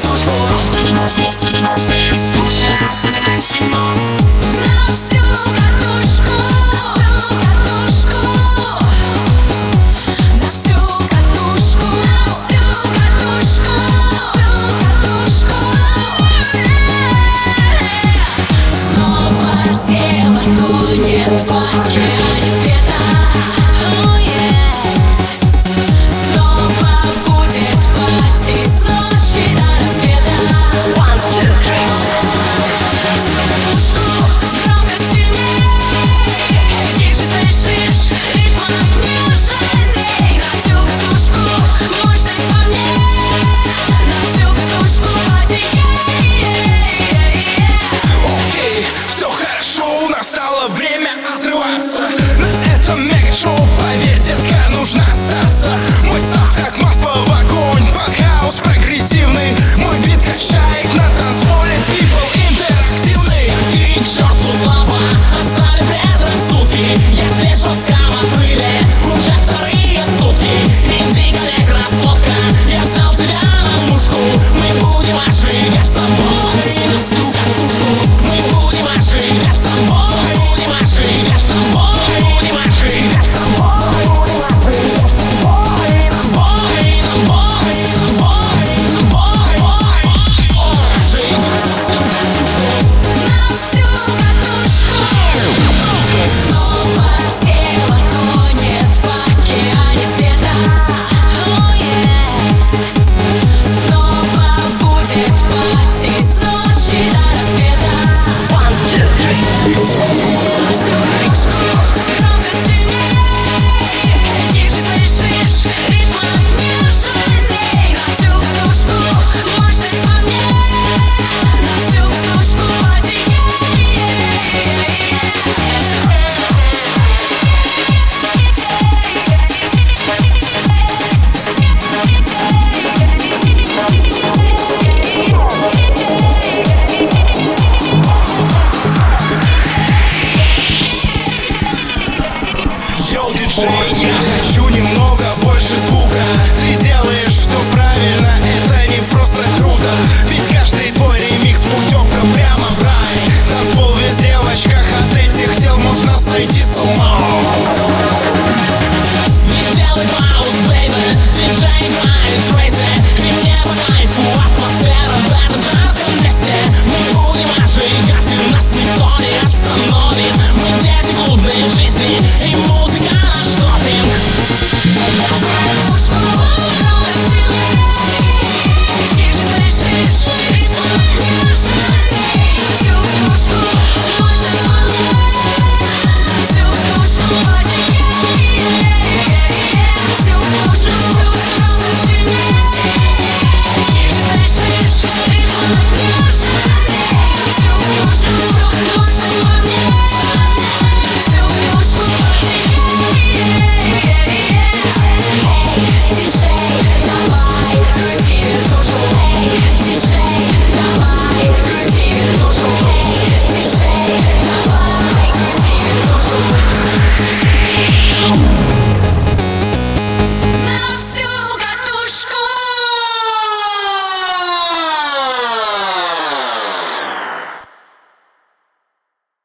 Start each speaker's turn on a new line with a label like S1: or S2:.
S1: tus
S2: Я хочу немного больше звука. Ты делаешь все правильно Это не просто круто. Ведь каждый твой ремикс путевка прямо в рай. Танцпол везде в От этих тел можно сойти с ума.